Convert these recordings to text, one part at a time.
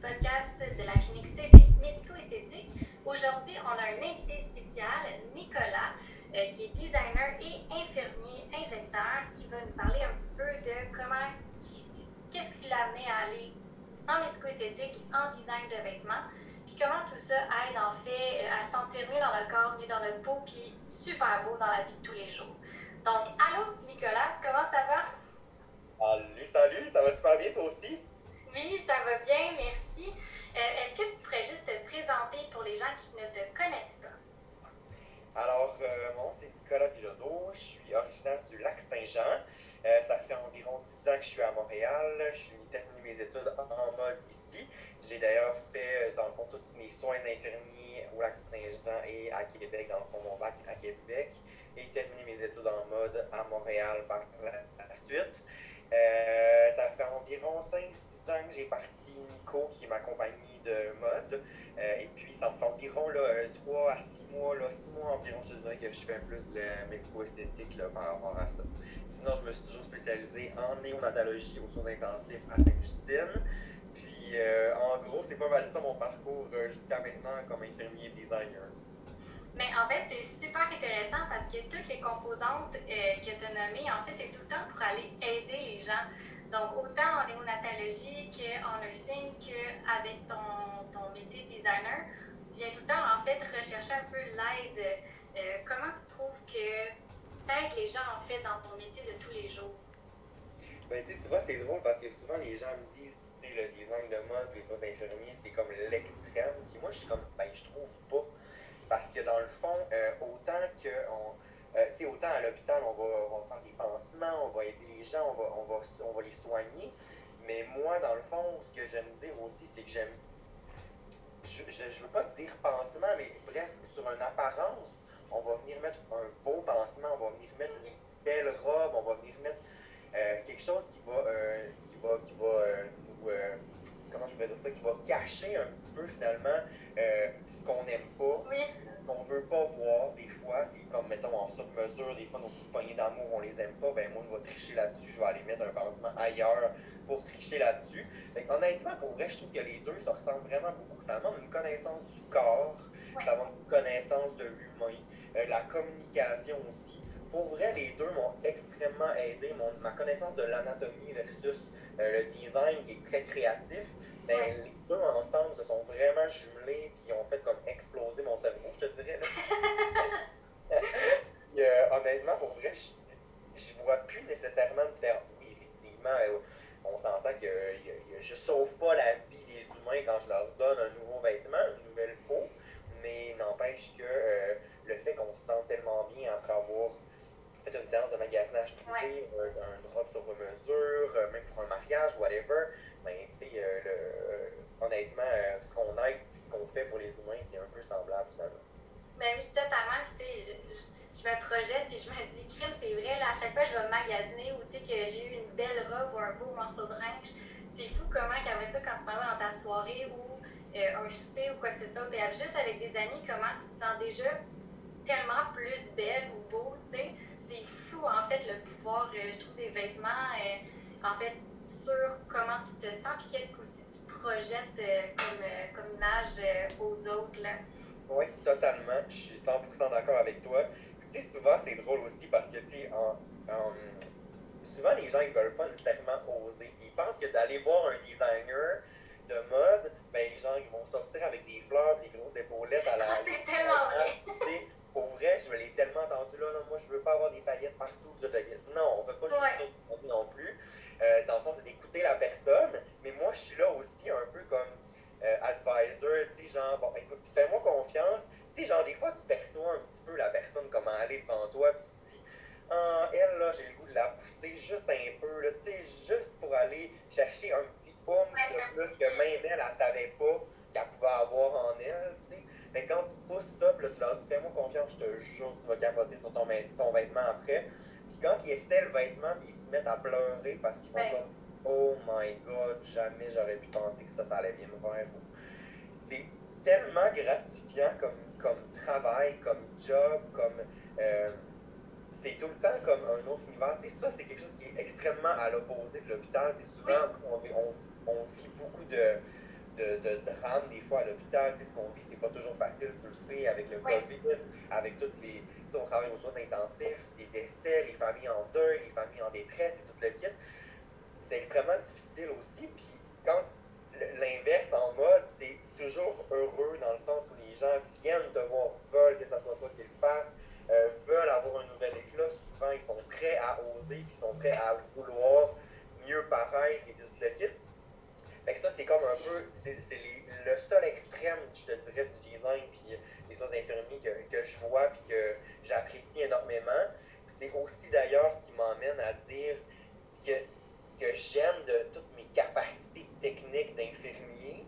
podcast de la clinique médico-esthétique. Aujourd'hui, on a un invité spécial, Nicolas, euh, qui est designer et infirmier injecteur, qui va nous parler un petit peu de comment, qu'est-ce qui l'a amené à aller en médico-esthétique, en design de vêtements, puis comment tout ça aide en fait à se sentir mieux dans le corps, mieux dans notre peau, puis super beau dans la vie de tous les jours. Donc, allô Nicolas, comment ça va? Salut, salut, ça va super bien toi aussi? Oui, ça va bien, merci. Euh, est-ce que tu pourrais juste te présenter pour les gens qui ne te connaissent pas? Alors, euh, mon nom c'est Nicolas Bilodeau, je suis originaire du lac Saint-Jean. Euh, ça fait environ 10 ans que je suis à Montréal. Je suis terminé mes études en mode ici. J'ai d'ailleurs fait, dans le fond, tous mes soins infirmiers au lac Saint-Jean et à Québec, dans le fond, mon bac à Québec. Et terminé mes études en mode à Montréal par la, suite. Ça fait environ 5-6 ans que j'ai parti Nico, qui est ma compagnie de mode. Euh, et puis, ça fait environ là, 3 à 6 mois, là, 6 mois environ, je dirais que je fais plus de médico-esthétique par rapport à ça. Sinon, je me suis toujours spécialisé en néonatologie aux soins intensifs à Sainte-Justine. Puis, euh, en gros, c'est pas mal ça mon parcours euh, jusqu'à maintenant comme infirmier designer. Mais en fait, c'est super intéressant parce que toutes les composantes que tu as nommées, en fait, c'est tout le temps pour aller aider les gens. Donc, autant en néonatologie qu'en nursing qu'avec ton, ton métier de designer, tu viens tout le temps, en fait, rechercher un peu l'aide. Euh, comment tu trouves que t'aides les gens, en fait, dans ton métier de tous les jours? Ben, tu vois, c'est drôle parce que souvent, les gens me disent, tu sais, le design de mode, les soins infirmiers, c'est comme l'extrême. Puis moi, je suis comme, ben, je trouve pas. Parce que dans le fond, euh, autant que on, euh, autant à l'hôpital, on va, on va, faire des pansements, on va aider les gens, on va, on va, on va les soigner. Mais moi, dans le fond, ce que j'aime dire aussi, c'est que j'aime. Je ne veux pas dire pansement, mais bref, sur une apparence, on va venir mettre un beau pansement, on va venir mettre une belle robe, on va venir mettre euh, quelque chose qui va, euh, qui va, qui va euh, comment je pourrais dire ça, qui va cacher un petit peu finalement ce qu'on n'aime pas. Oui qu'on veut pas voir comme, mettons, en sur-mesure, des fois, nos petites poignées d'amour, on les aime pas, ben moi, je vais tricher là-dessus, je vais aller mettre un pansement ailleurs pour tricher là-dessus. honnêtement, pour vrai, je trouve que les deux, ça ressemble vraiment beaucoup. Ça demande une connaissance du corps, ça demande une connaissance de l'humain, euh, la communication aussi. Pour vrai, les deux m'ont extrêmement aidé. Mon, ma connaissance de l'anatomie versus euh, le design qui est très créatif, ben, les deux ensemble se sont vraiment jumelés et ont fait comme exploser mon cerveau, je te dirais. euh, honnêtement, pour vrai, je, je vois plus nécessairement de faire. Oui, effectivement, euh, on s'entend que je sauve pas la vie des humains quand je leur donne un nouveau vêtement, une nouvelle peau, mais n'empêche que euh, le fait qu'on se sente tellement bien après avoir fait une séance de magasinage privé, un, un, drop sur mesure, euh, même pour un mariage, whatever, ben, tu sais, euh, honnêtement, ce qu'on aide et ce qu'on fait pour les humains, c'est un peu semblable finalement. Ben oui, totalement. tu sais, je, me projette puis je me dis, crime, c'est vrai, là, à chaque fois, je vais magasiner ou tu sais, que j'ai eu une belle robe ou un beau morceau de linge. C'est fou comment, qu'après ça, quand tu parles dans ta soirée ou un souper ou quoi que ce soit, tu es juste avec des amis, comment tu te sens déjà tellement plus belle ou beau, tu sais. C'est fou, en fait, le pouvoir, je trouve, des vêtements. en fait, sur comment tu te sens, puis qu'est-ce que tu projettes euh, comme, euh, comme, image euh, aux autres. Là. Oui, totalement. Je suis 100% d'accord avec toi. Tu sais, souvent, c'est drôle aussi parce que, tu sais, en, souvent, les gens, ils veulent pas nécessairement oser. Ils pensent que d'aller voir un designer de mode, ben, les gens, ils vont sortir avec des fleurs, des grosses épaulettes à la. c'est tellement vrai. Pour vrai, je l'ai tellement entendu là, là, moi, je veux pas avoir des paillettes partout. Non, on veut pas juste ça non plus. Euh, dans le fond, c'est d'écouter la personne. Mais moi, je suis là aussi un peu comme euh, advisor, tu sais, genre, bon, écoute, fais-moi confiance. Tu sais, genre, des fois, tu perçois un petit peu la personne, comment est devant toi, puis tu te dis, ah, elle, là, j'ai le goût de la pousser juste un peu, là, tu sais, juste pour aller chercher un petit pomme de plus que même elle, elle savait pas qu'elle pouvait avoir en elle, tu sais. Mais quand tu pousses ça, puis là, tu leur dis, fais-moi confiance, je te jure, tu vas capoter sur ton, ton vêtement après quand ils essaient le vêtement, ils se mettent à pleurer parce qu'ils font comme Oh my god, jamais j'aurais pu penser que ça, ça allait bien me faire. C'est tellement gratifiant comme, comme travail, comme job, comme. Euh, c'est tout le temps comme un autre univers. C'est ça, c'est quelque chose qui est extrêmement à l'opposé de l'hôpital. Souvent, on, on, on, vit beaucoup de, de, de drame des fois à l'hôpital. Ce qu'on vit, c'est pas toujours facile, tu le sais, avec le COVID, avec toutes les. on travaille aux soins intensifs, des décès, les familles en deuil, les familles en détresse et tout le kit. C'est extrêmement difficile aussi. Puis quand l'inverse en mode, c'est toujours heureux dans le sens où les gens viennent te voir, veulent que ça soit toi qui le fasse, euh, veulent avoir un nouvel éclat. Souvent, ils sont prêts à oser, puis ils sont prêts à vouloir mieux paraître et tout le kit. Fait que ça, c'est comme un peu, c'est le seul extrême, je te dirais, du design puis des soins infirmiers que, que je vois puis que j'apprécie énormément. C'est aussi d'ailleurs ce qui m'emmène à dire que, que j'aime de toutes mes capacités techniques d'infirmier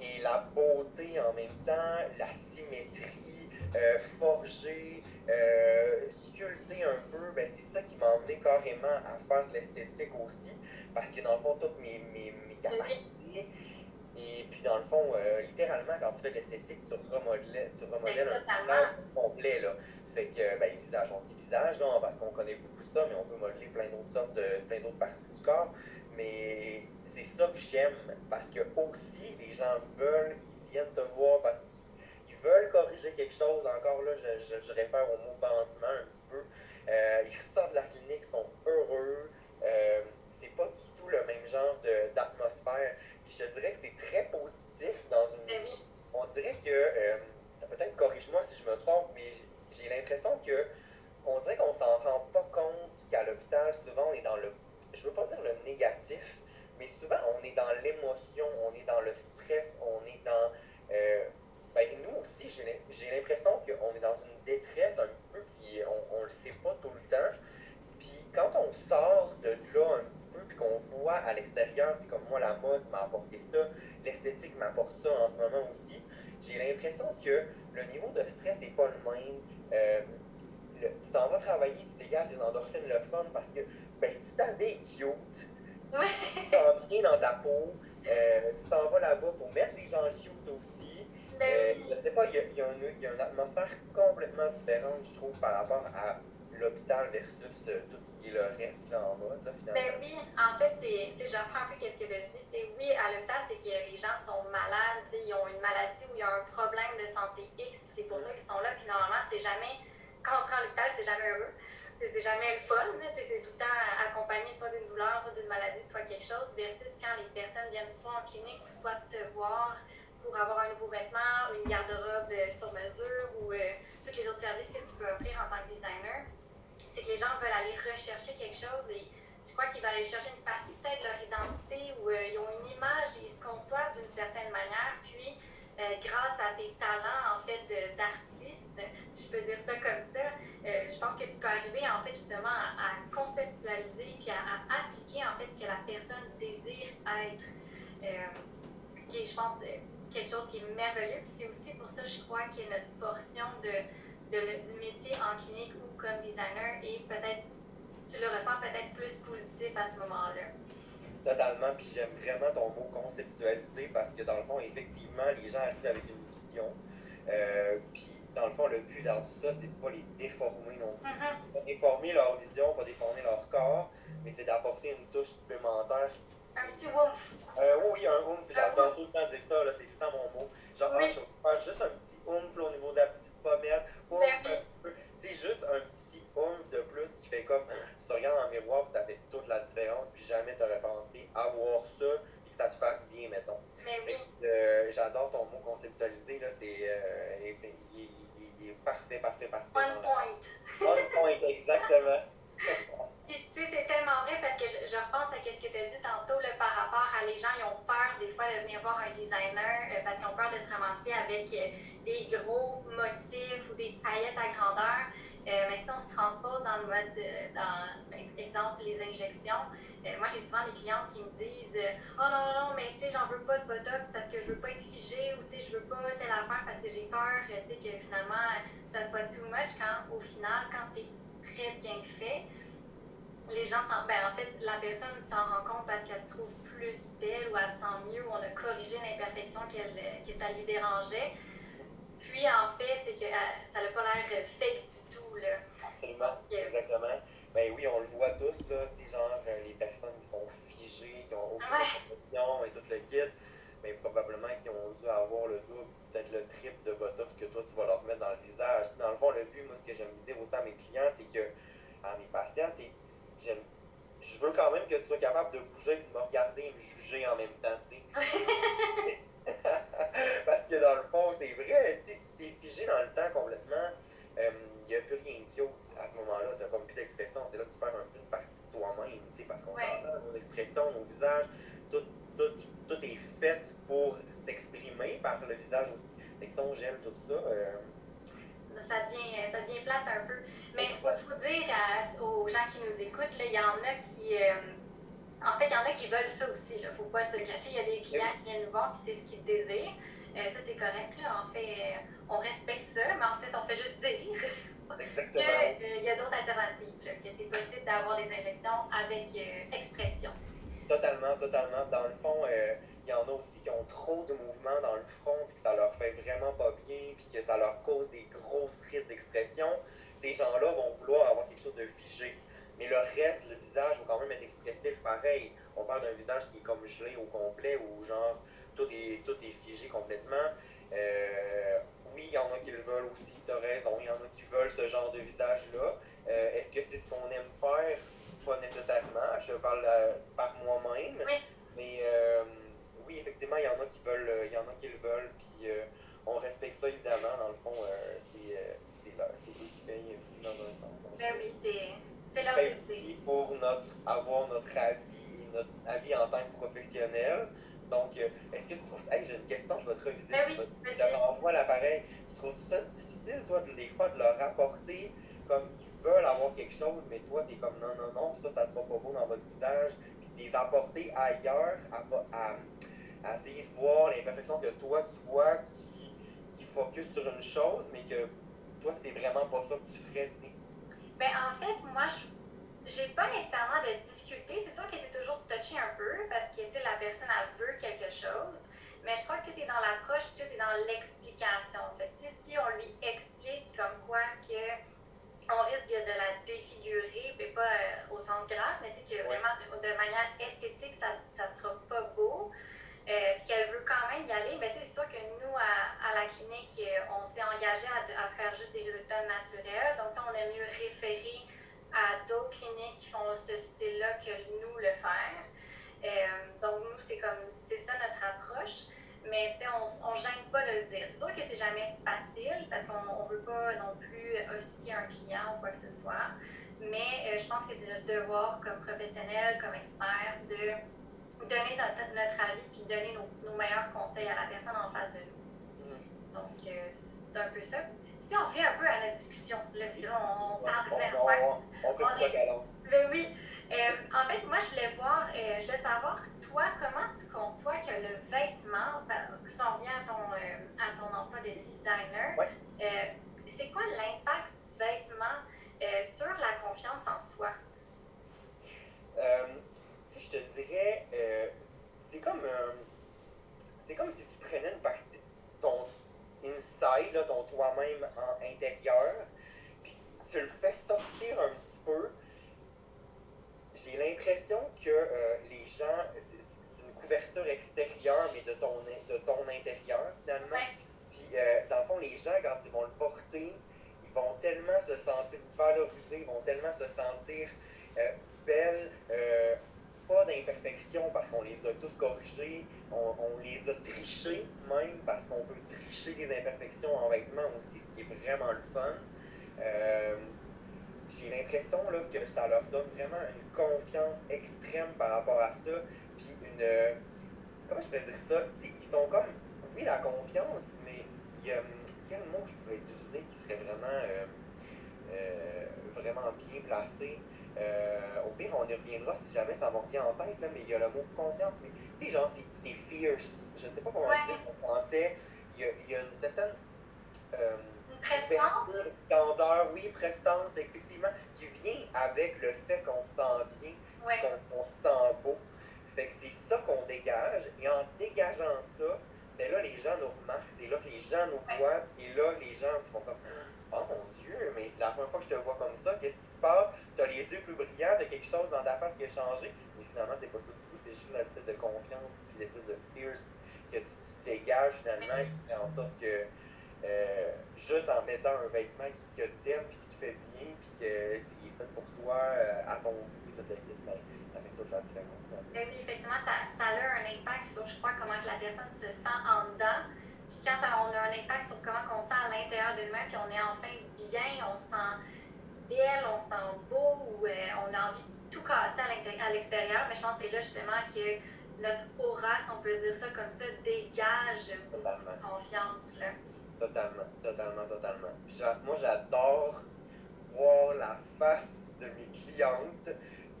et la beauté en même temps, la symétrie, euh, forger, euh, sculpter un peu, ben c'est ça qui m'a emmené carrément à faire de l'esthétique aussi, parce que dans le fond, toutes mes, mes, mes capacités, et puis dans le fond, euh, littéralement, quand tu fais de l'esthétique, tu remodèles, tu remodèles un visage complet, là. Fait que, ben, visage, on dit visage, non, parce qu'on connaît beaucoup ça, mais on peut modeler plein d'autres sortes de, plein d'autres parties du corps, mais c'est ça que j'aime, parce que aussi, les gens veulent, ils viennent te voir parce qu'ils veulent corriger quelque chose. Encore là, je, je, réfère au mot pansement un petit peu. Euh, ils sortent de la clinique, sont heureux. Euh, c'est pas du tout le même genre d'atmosphère. Puis je te dirais que c'est très positif dans une ben On dirait que, euh, peut-être corrige-moi si je me trompe, mais j'ai l'impression que on dirait qu'on s'en rend pas compte qu'à l'hôpital, souvent on est dans le, je veux pas dire le négatif, mais souvent, on est dans l'émotion, on est dans le stress, on est dans. Euh, ben, nous aussi, j'ai l'impression qu'on est dans une détresse un petit peu, puis on ne le sait pas tout le temps. Puis quand on sort de là un petit peu, puis qu'on voit à l'extérieur, c'est comme moi, la mode m'a apporté ça, l'esthétique m'apporte ça en ce moment aussi, j'ai l'impression que le niveau de stress n'est pas le même. Euh, tu t'en vas travailler, tu dégages des endorphines le fun parce que ben, tu t'habilles cute, tu t'en bien dans ta peau. Euh, tu t'en vas là-bas pour mettre les gens cute aussi. Ben euh, je sais pas, il y, a, une atmosphère complètement différente, je trouve, par rapport à l'hôpital versus euh, tout ce qui est le reste là, en mode, là, finalement. Ben oui, en fait, je reprends un peu ce que tu as dit. oui, à l'hôpital, c'est que les gens sont malades, ils ont une maladie ou il y a un problème de santé X, c'est pour ça qu'ils sont là. Puis normalement, c'est jamais, quand on se rend à l'hôpital, c'est jamais heureux c'est jamais le fun. C'est tout le temps accompagné soit d'une douleur, soit d'une maladie, soit quelque chose, versus quand les personnes viennent soit en clinique ou soit te voir pour avoir un nouveau vêtement, une garde-robe euh, sur mesure ou euh, tous les autres services que tu peux offrir en tant que designer. C'est que les gens veulent aller rechercher quelque chose et je crois qu'ils veulent aller chercher une partie peut-être de leur identité ou euh, ils ont une image et ils se conçoivent d'une certaine manière. Puis, grâce à tes talents en fait d'artiste, si je peux dire ça comme ça, euh, je pense que tu peux arriver en fait justement à, conceptualiser puis à, appliquer en fait ce que la personne désire être. Euh, ce qui est, je pense, euh, quelque chose qui est merveilleux. C'est aussi pour ça, je crois, que notre portion de, de du métier en clinique ou comme designer est peut-être, tu le ressens peut-être plus positif à ce moment-là. Totalement, puis j'aime vraiment ton mot conceptualiser parce que dans le fond, effectivement, les gens arrivent avec une vision. puis dans le fond, le but dans tout ça, c'est de pas les déformer non plus. Mm-hmm. Pas déformer leur vision, pas déformer leur corps, mais c'est d'apporter une touche supplémentaire. Un petit oomph. Euh, oui, un oomph. J'adore tout le temps dire ça, c'est tout le temps mon mot. Genre, ah, je vais faire juste un petit oomph au niveau de la petite pommette. C'est juste un petit oomph de plus qui fait comme tu te regardes dans le miroir, ça fait toute la différence, puis jamais tu aurais pensé avoir ça, et que ça te fasse bien, mettons. Mais oui. Euh, j'adore ton mot conceptualisé, là, c'est. Euh, parfait, parfait, parfait. On point. On point, exactement. c'est tellement vrai parce que je, repense à ce que tu as dit tantôt là, par rapport à les gens, ils ont peur des fois de venir voir un designer euh, parce qu'ils ont peur de se ramasser avec euh, des gros motifs ou des paillettes à grandeur. Euh, mais si on se transpose dans le mode, dans, exemple, les injections, moi j'ai souvent des clientes qui me disent Oh non, non, non, mais tu sais, j'en veux pas de botox parce que je veux pas être figée ou tu sais, je veux pas telle affaire parce que j'ai peur sais, que finalement ça soit too much quand au final, quand c'est très bien fait, les gens ben, en fait, la personne s'en rend compte parce qu'elle se trouve plus belle ou elle se sent mieux ou on a corrigé l'imperfection que ça lui dérangeait. Puis, en fait, c'est que euh, ça n'a pas l'air fake du tout. Là. Absolument, exactement. Ben oui, on le voit tous, là, c'est genre euh, les personnes qui sont figées, qui ont aucune ouais. et tout le kit. Mais probablement Botox que toi, tu vas leur mettre dans le visage. Dans le fond, le but, moi, ce que j'aime dire aussi à mes clients, c'est que, à mes patients, c'est j'aime je veux quand même que tu sois capable de bouger, de me regarder et me juger en même temps, tu sais. Parce que dans le fond, c'est vrai, tu sais, si c'est figé dans le temps complètement, il euh, n'y a plus rien qui à ce moment-là, tu n'as comme plus d'expression, c'est là que tu perds un peu une partie de toi-même, tu sais, parce qu'on ouais. nos expressions, nos visages, tout, tout, tout est fait pour s'exprimer par le visage aussi. L'expression, j'aime tout ça. Euh, ça devient, ça devient plate un peu. Mais il faut, faut, dire aux gens qui nous écoutent, il y en a qui. Euh, en fait, il y en a qui veulent ça aussi. Il ne faut pas se cacher. Il y a des clients qui viennent nous voir et c'est ce qu'ils désirent. Euh, ça, c'est correct. Là. En fait, on respecte ça, mais en fait, on fait juste dire qu'il euh, y a d'autres alternatives, que c'est possible d'avoir des injections avec expression. Totalement, totalement. Dans le fond, il y en a aussi qui ont trop de mouvements dans le front, puis que ça leur fait vraiment pas bien, puis que ça leur cause des grosses rides d'expression. Ces gens-là vont vouloir avoir quelque chose de figé. Mais le reste, le visage va quand même être expressif pareil. On parle d'un visage qui est comme gelé au complet, ou genre tout est, tout est figé complètement. Euh, oui, il y en a qui le veulent aussi, tu as raison, il y en a qui veulent ce genre de visage-là. Euh, est-ce que c'est ce qu'on aime faire? Pas nécessairement, je parle euh, par moi-même. Mais oui, effectivement, il y en a qui veulent, il y en a qui le veulent, puis on respecte ça évidemment. Dans le fond, euh, c'est eux qui payent aussi dans un sens. Ben oui, c'est leur pour notre, avoir notre avis, notre avis en tant que professionnel. Donc, est-ce que tu trouves ça. Hey, j'ai une question, je vais te reviser. Ben oui, je te renvoie l'appareil. Tu trouves ça difficile, toi, des fois, de leur apporter comme ils veulent avoir quelque chose, mais toi, tu es comme non, non, non, ça, ça sera pas beau dans votre visage, puis de les apporter ailleurs à à essayer de voir l'imperfection que toi tu vois qui, qui focus sur une chose, mais que toi, c'est vraiment pas ça que tu ferais, tu sais. Ben, en fait, moi, j'ai pas nécessairement de difficulté. C'est sûr que c'est toujours touché un peu parce que la personne, elle veut quelque chose. Mais je crois que tout est dans l'approche, tout est dans l'explication. En fait, si on lui explique comme quoi que on risque de la défigurer, mais pas euh, au sens grave, mais que vraiment de, de, manière esthétique, ça, ça sera pas beau. Euh, puis qu'elle veut quand même y aller, mais c'est sûr que nous, à, la clinique, euh, on s'est engagé à, faire juste des résultats naturels. Donc, on a mieux référer à d'autres cliniques qui font ce style-là que nous le faire. Euh, donc, nous, c'est comme, c'est ça notre approche. Mais on ne gêne pas de le dire. C'est sûr que c'est jamais facile parce qu'on ne veut pas non plus offusquer un client ou quoi que ce soit. Mais je pense que c'est notre devoir comme professionnel, comme expert, de donner notre, avis puis donner nos, meilleurs conseils à la personne en face de nous. Mm. Donc, euh, c'est un peu ça. Si on revient un peu à notre discussion, là, sinon on parle vraiment. On, on, fait on est... Ben oui. Euh, en fait, moi, je voulais voir, euh, je voulais savoir, toi, comment tu conçois que le vêtement, si on revient à ton, à ton emploi de designer, c'est quoi l'impact du vêtement sur la confiance en soi? je te dirais, euh, c'est comme c'est comme si tu prenais une partie de ton inside, toi-même en intérieur, puis tu le fais sortir un petit peu. J'ai l'impression que euh, les gens, c'est une couverture extérieure, mais de ton, de ton intérieur finalement. Puis euh, dans le fond, les gens, quand ils vont le porter, ils vont tellement se sentir valorisés, ils vont tellement se sentir parce qu'on les a tous corrigés, on, les a trichés même parce qu'on peut tricher les imperfections en vêtements aussi, ce qui est vraiment le fun. Euh, j'ai l'impression que ça leur donne vraiment une confiance extrême par rapport à ça, puis une... comment je pourrais dire ça? Ils sont comme... Oui, la confiance, mais il y a, quel mot je pourrais utiliser qui serait vraiment, euh, euh, vraiment bien placé? Euh, au pire, on y reviendra si jamais ça me revient en tête, mais il y a le mot confiance. Mais tu sais, genre, c'est fierce. Je sais pas comment dire en français. Il y a, il y a une certaine. Euh, prestance. Candeur, oui, prestance, effectivement, qui vient avec le fait qu'on se sent bien, qu'on se sent beau. Fait que c'est ça qu'on dégage. Et en dégageant ça, ben là, les gens nous remarquent. C'est là que les gens nous voient. Et là, les gens se font comme Oh mon Dieu, mais c'est la première fois que je te vois comme ça. Qu'est-ce qui se passe? Tu as les yeux plus brillants, tu as quelque chose dans ta face qui a changé. Mais finalement, c'est pas ça du tout. C'est juste une espèce de confiance, une espèce de fierce que tu, dégages finalement qui fait en sorte que euh, juste en mettant un vêtement qui te t'aime, puis qui te fait bien, puis qui est fait pour toi, euh, à ton goût, et toute l'équipe, ben, ça fait toute la différence. Oui, effectivement, ça, ça, a un impact sur, je crois, comment que la personne se sent en dedans. Puis quand on a un impact sur comment on se sent à l'intérieur de nous-mêmes, puis on est enfin bien, on se sent belle, on se sent beau, ou euh, on a envie de tout casser à l'extérieur. Mais je pense que c'est là justement que notre aura, si on peut dire ça comme ça, dégage beaucoup de confiance. Là. Totalement, totalement, totalement. moi, j'adore voir la face de mes clientes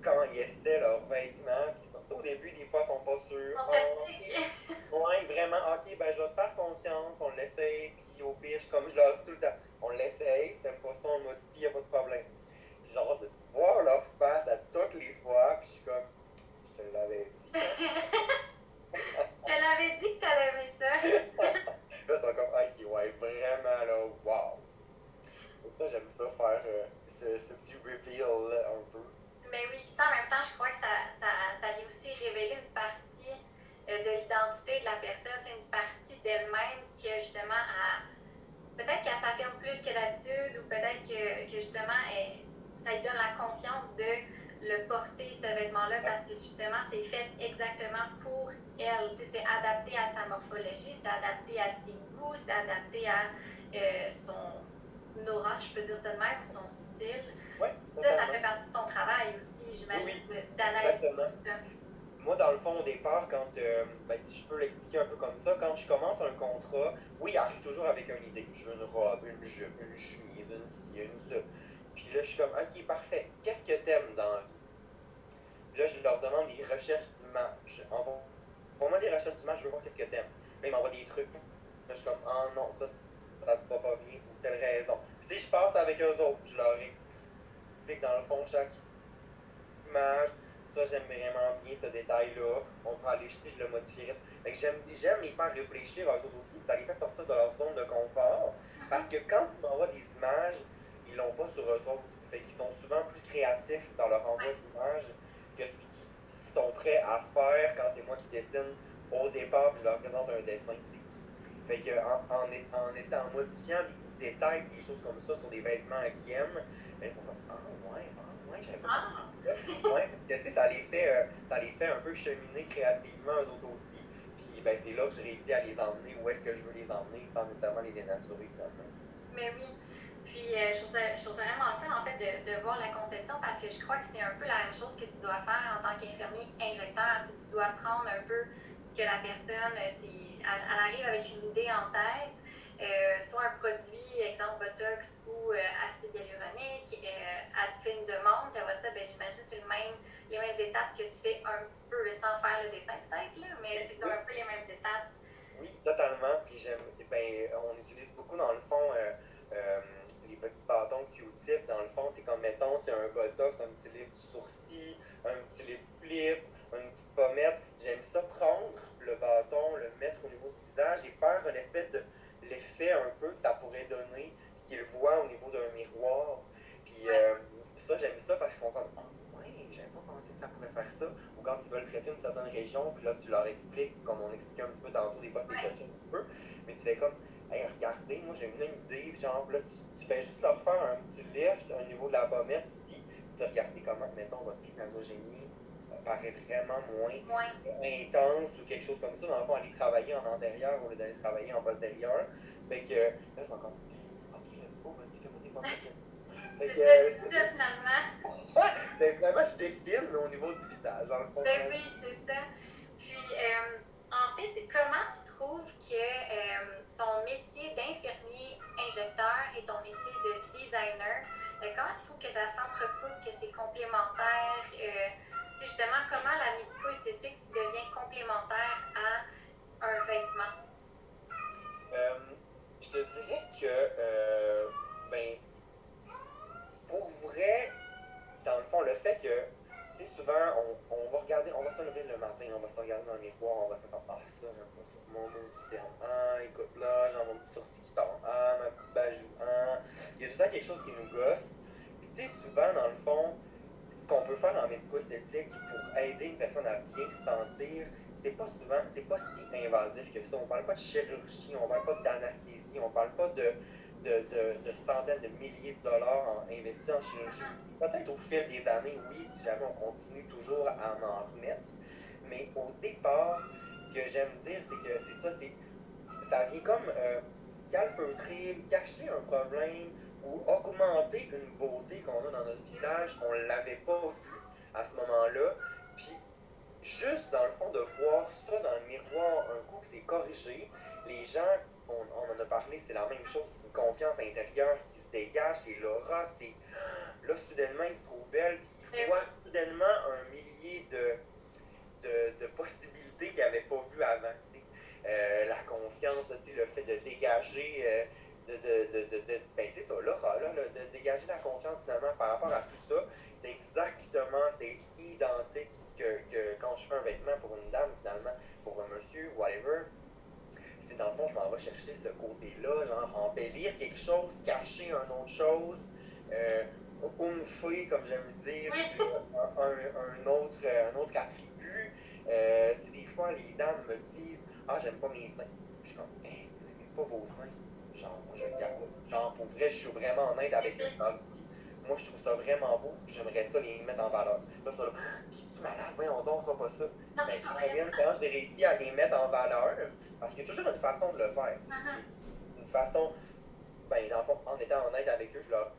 quand ils essaient leurs vêtements. Puis au début, des fois, ils sont pas sûrs. Oh, ouais, vraiment, ok, ben je vais te faire confiance, on l'essaye, puis au pire, comme je leur dis tout le temps, on l'essaye, t'aimes pas ça, on le modifie, il a pas de problème. Puis genre, de voir leur face à toutes les fois, puis je suis comme, je te l'avais dit. je te l'avais dit que t'allais aimer ça. là, c'est comme, ok, ouais, vraiment, là, wow. Et ça, j'aime ça, faire euh, ce, ce, petit reveal là, un peu. Mais oui, puis ça, en même temps, je crois que ça, ça, ça vient aussi révéler une partie euh, de l'identité de la personne, une partie d'elle-même qui a justement à. Peut-être qu'elle s'affirme plus que d'habitude, ou peut-être que, que, justement, elle, ça lui donne la confiance de le porter, ce vêtement-là, parce que justement, c'est fait exactement pour elle. C'est adapté à sa morphologie, c'est adapté à ses goûts, c'est adapté à euh, son aura, je peux dire ça de même, son style. Ouais, ça, ça fait partie de ton travail aussi, j'imagine, oui, d'analyser Moi, dans le fond, au départ, quand, euh, ben, si je peux l'expliquer un peu comme ça, quand je commence un contrat, oui, arrive toujours avec une idée. Je veux une robe, une jupe, une chemise, une ci, une ça. Puis là, je suis comme, ok, parfait. Qu'est-ce que t'aimes dans la vie? Là, je leur demande des recherches d'image. Pour moi, des recherches d'image, je veux voir qu'est-ce que t'aimes. Là, ils m'envoient des trucs. Là, je suis comme, ah non, ça, ça ne va pas bien pour telle raison. Puis, si je passe avec eux autres, je leur explique dans le fond chaque image. Ça, j'aime vraiment bien ce détail-là. On prend les je le modifierai. j'aime les faire réfléchir à eux autres aussi, ça les fait sortir de leur zone de confort. Parce que quand ils m'envoient des images, ils l'ont pas sur eux autres. Fait qu'ils sont souvent plus créatifs dans leur envoi d'images que ce qu'ils sont prêts à faire quand c'est moi qui dessine au départ puis je leur présente un dessin. Fait que en, en, en, étant modifiant des petits détails, des choses comme ça sur des vêtements qu'ils aiment, ben, ils font comme Ah ouais, ah ouais, j'avais pas ah. ça les fait euh, ça les fait un peu cheminer créativement eux autres aussi. Puis ben c'est là que j'ai réussi à les emmener où est-ce que je veux les emmener sans nécessairement les dénaturer finalement. Mais oui. Puis, euh, je, trouve ça, je, trouve vraiment fun, en fait, de, de, voir la conception parce que je crois que c'est un peu la même chose que tu dois faire en tant qu'infirmier injecteur. Tu, tu, dois prendre un peu ce que la personne, euh, elle, arrive avec une idée en tête, euh, soit un produit, exemple Botox ou euh, acide hyaluronique, euh, elle te fait une demande, puis après ça, ben, j'imagine que c'est le même, les mêmes étapes que tu fais un petit peu sans faire le dessin peut-être, mais c'est un peu les mêmes étapes. Oui, totalement. Puis j'aime, ben, on utilise beaucoup dans le fond euh, les petits bâtons Q-tip, dans le fond, c'est comme, mettons, c'est un botox, un petit lip du sourcil, un petit lip flip, une petite pommette. J'aime ça prendre le bâton, le mettre au niveau du visage et faire une espèce de l'effet un peu que ça pourrait donner, puis qu'ils voient au niveau d'un miroir. Puis euh, ça, j'aime ça parce qu'ils font comme, oh, ouais, j'avais pas pensé que ça pourrait faire ça. Ou quand ils veulent traiter une certaine région, puis là, tu leur expliques, comme on expliquait un petit peu tantôt, des fois, c'est touché un petit peu, mais tu fais comme, hey, regardez, moi j'ai une idée, genre, là, tu, fais juste leur faire un petit lift au niveau de la pommette ici, tu regardes comment, mettons, votre euh, paraît vraiment moins, intense ou quelque chose comme ça. Dans le fond, aller travailler en antérieur au lieu d'aller travailler en postérieur. Fait que là, sont comme, ok, let's go, vas-y, fais-moi tes. Fait que. C'est ça, finalement. ben, vraiment, je dessine, mais au niveau du visage. Dans le fond, ben oui, c'est ça. Puis, euh, en fait, comment tu trouves que. Euh, ton métier d'infirmier injecteur et ton métier de designer, euh, comment tu trouves que ça s'entrecoupe, que c'est complémentaire? Euh, justement, comment la médico-esthétique devient complémentaire à un vêtement? Euh, je te dirais que, ben, pour vrai, dans le fond, le fait que souvent, on, va regarder, on va se lever le matin, on va se regarder dans le miroir, on va se faire Ah, ça, j'aime pas ça. Mon petit Ah, écoute là, j'ai mon petit sourcil qui tombe. Ah, ma petite bajou. Ah. Il y a tout le temps quelque chose qui nous gosse. Puis, tu sais, souvent, dans le fond, qu'on peut faire en médico-esthétique pour aider une personne à bien se sentir, c'est pas souvent, c'est pas si invasif que ça. On parle pas de chirurgie, on parle pas d'anesthésie. On parle pas de, de, centaines de milliers de dollars investis en chirurgie. Peut-être au fil des années, oui, si jamais on continue toujours à en remettre. Mais au départ, ce que j'aime dire, c'est que c'est ça, c'est ça vient comme euh, cacher un problème ou augmenter une beauté qu'on a dans notre visage qu'on ne l'avait pas vu à ce moment-là. Puis juste dans le fond de voir ça dans le miroir, un coup que c'est corrigé, les gens, on, en a parlé, c'est la même chose, une confiance intérieure qui se dégage, c'est l'aura, c'est là soudainement ils se trouvent belles, puis ils voient soudainement un millier de, de, de possibilités qu'ils n'avaient pas vues avant. Euh, la confiance, le fait de dégager, euh, de, de, de, de, ben c'est ça, l'aura, là, de dégager la confiance finalement par rapport à tout ça, c'est exactement, c'est identique que, que, quand je fais un vêtement pour une dame finalement, pour un monsieur, whatever. C'est dans le fond, je m'en vais chercher ce côté-là, genre embellir quelque chose, cacher une autre chose. Euh, comme j'aime dire, un, un, autre, un autre attribut. Euh, des fois, les dames me disent Ah, j'aime pas mes seins. je suis comme vous n'aimez pas vos seins Genre, moi, je regarde. Genre, pour vrai, je suis vraiment honnête avec eux. Moi, je trouve ça vraiment beau. J'aimerais ça les mettre en valeur. Là, ça, là, tu malade, voyons donc, fais pas ça. Non, ben, quand j'ai réussi à les mettre en valeur, parce qu'il y a toujours une façon de le faire. Uh-huh. Une façon, ben, dans le fond, en étant honnête avec eux, je leur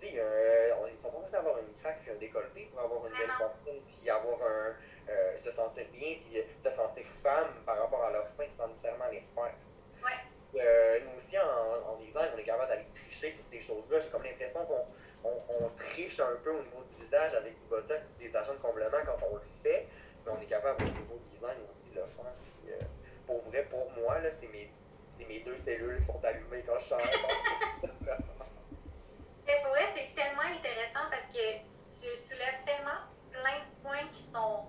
dis euh, on, ils sont pas obligés d'avoir une craque un décolleté pour avoir une belle poitrine, puis avoir un. Euh, se sentir bien, puis euh, se sentir femme par rapport à leur sein sans nécessairement les refaire. Ouais. nous aussi, en, en, design, on est capable d'aller tricher sur ces choses-là. J'ai comme l'impression qu'on on, triche un peu au niveau du visage avec du botox des agents de comblement quand on le fait, mais on est capable au niveau design aussi de le faire. Puis, pour vrai, pour moi, c'est mes, mes deux cellules qui sont allumées quand je. Mais pour vrai, c'est tellement intéressant parce que tu soulèves tellement plein de points qui sont.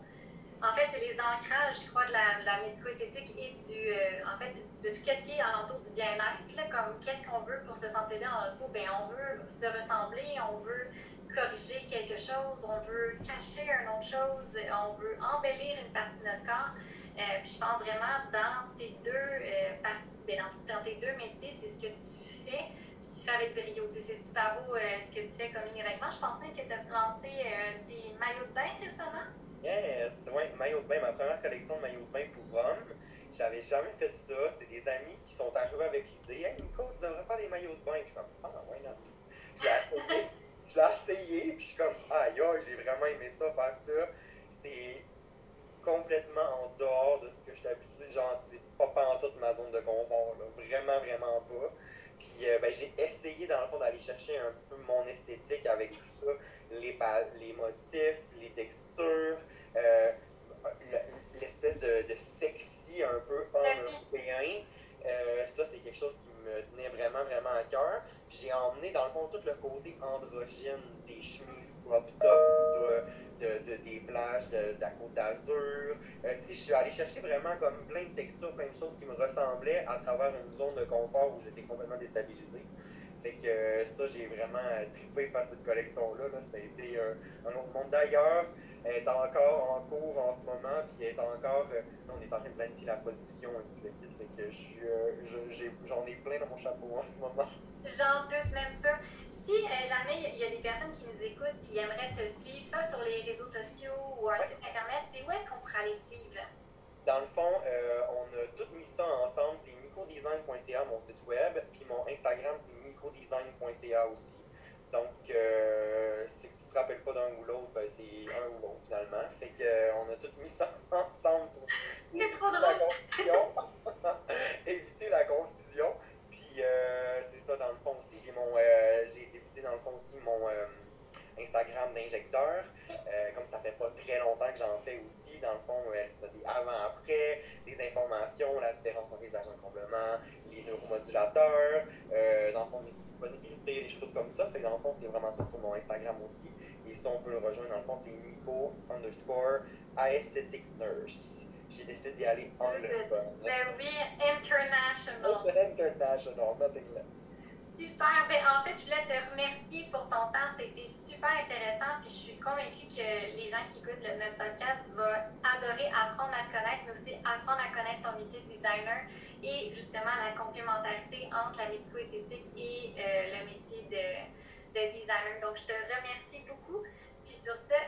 En fait, c'est les ancrages, je crois, de la, la médico-esthétique et du. Euh, en fait, de tout ce qui est alentour du bien-être. Comme qu'est-ce qu'on veut pour se sentir bien dans notre peau? Bien, on veut se ressembler, on veut corriger quelque chose, on veut cacher une autre chose, on veut embellir une partie de notre corps. Euh, puis je pense vraiment dans tes deux euh, parties, ben, dans, dans, tes deux métiers, c'est ce que tu fais avec brio. C'est super beau ce que tu fais comme vêtements. Je pensais que tu as lancé des maillots de bain récemment. Yes, oui, maillot de bain, ma première collection de maillots de bain pour hommes. J'avais jamais fait ça. C'est des amis qui sont arrivés avec l'idée Hey Nico, tu devrais faire des maillots de bain. je suis comme Ah, why not? Je l'ai essayé, je l'ai essayé, puis je suis comme Aïe, aïe, j'ai vraiment aimé ça, faire ça. C'est complètement en dehors de ce que je suis habitué. Genre, c'est pas en toute ma zone de confort. Là. Vraiment, vraiment pas. Puis euh, ben, j'ai essayé dans le fond d'aller chercher un petit peu mon esthétique avec tout ça, les, les motifs, les textures, euh, l'espèce de, sexy un peu européen. Euh, ça, c'est quelque chose qui me tenait vraiment, vraiment à cœur. J'ai emmené, dans le fond, tout le côté androgyne des chemises crop top, de, de, des plages de, la Côte d'Azur. Euh, je suis allé chercher vraiment comme plein de textures, plein de choses qui me ressemblaient à travers une zone de confort où j'étais complètement déstabilisé. Fait que euh, ça, j'ai vraiment trippé faire cette collection-là. Là. Ça a été un autre monde d'ailleurs. Elle est encore en cours en ce moment, puis elle est encore. Euh, on est en train de planifier la production et tout le. Fait que j'en ai plein dans mon chapeau en ce moment. J'en doute même pas si euh, jamais il y a des personnes qui nous écoutent et aimeraient te suivre, soit sur les réseaux sociaux ou un site internet, où est-ce qu'on pourrait aller suivre? Dans le fond, euh, on a tout mis ça ensemble. C'est nicodesign.ca, mon site web, puis mon Instagram, c'est nicodesign.ca aussi. Donc, euh, si tu te rappelles pas d'un ou l'autre, ben, c'est un ou l'autre finalement. Fait qu'on a tout mis ça ensemble pour éviter la confusion. éviter la confusion. Puis, c'est ça, dans le fond aussi, j'ai mon dans le fond aussi mon euh, Instagram d'injecteur. Euh, comme ça fait pas très longtemps que j'en fais aussi, dans le fond, c'est des avant-après, des informations, la différence entre les agents de comblement, les neuromodulateurs, euh, dans le fond, des disponibilités, des choses comme ça. Fait dans le fond, c'est vraiment ça sur mon Instagram aussi. Et ça, on peut le rejoindre, dans le fond, c'est Nico underscore aesthetic nurse. J'ai décidé d'y aller anglophone. Ben oui, international. It's international, nothing less. Super. Ben, en fait, je voulais te remercier pour ton temps. C'était super super intéressant. Puis je suis convaincue que les gens qui écoutent le, notre podcast vont adorer apprendre à te connaître, mais aussi apprendre à connaître ton métier de designer et justement la complémentarité entre la médico-esthétique et euh, le métier de, de designer. Donc, je te remercie beaucoup. Puis sur ce,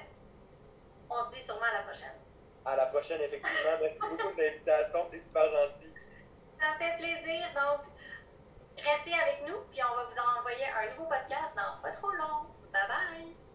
on se dit sûrement à la prochaine. À la prochaine, effectivement. Merci beaucoup de l'invitation. C'est super gentil. Ça me fait plaisir. Donc, restez avec nous, puis on va vous envoyer un nouveau podcast dans pas trop long. Bye bye!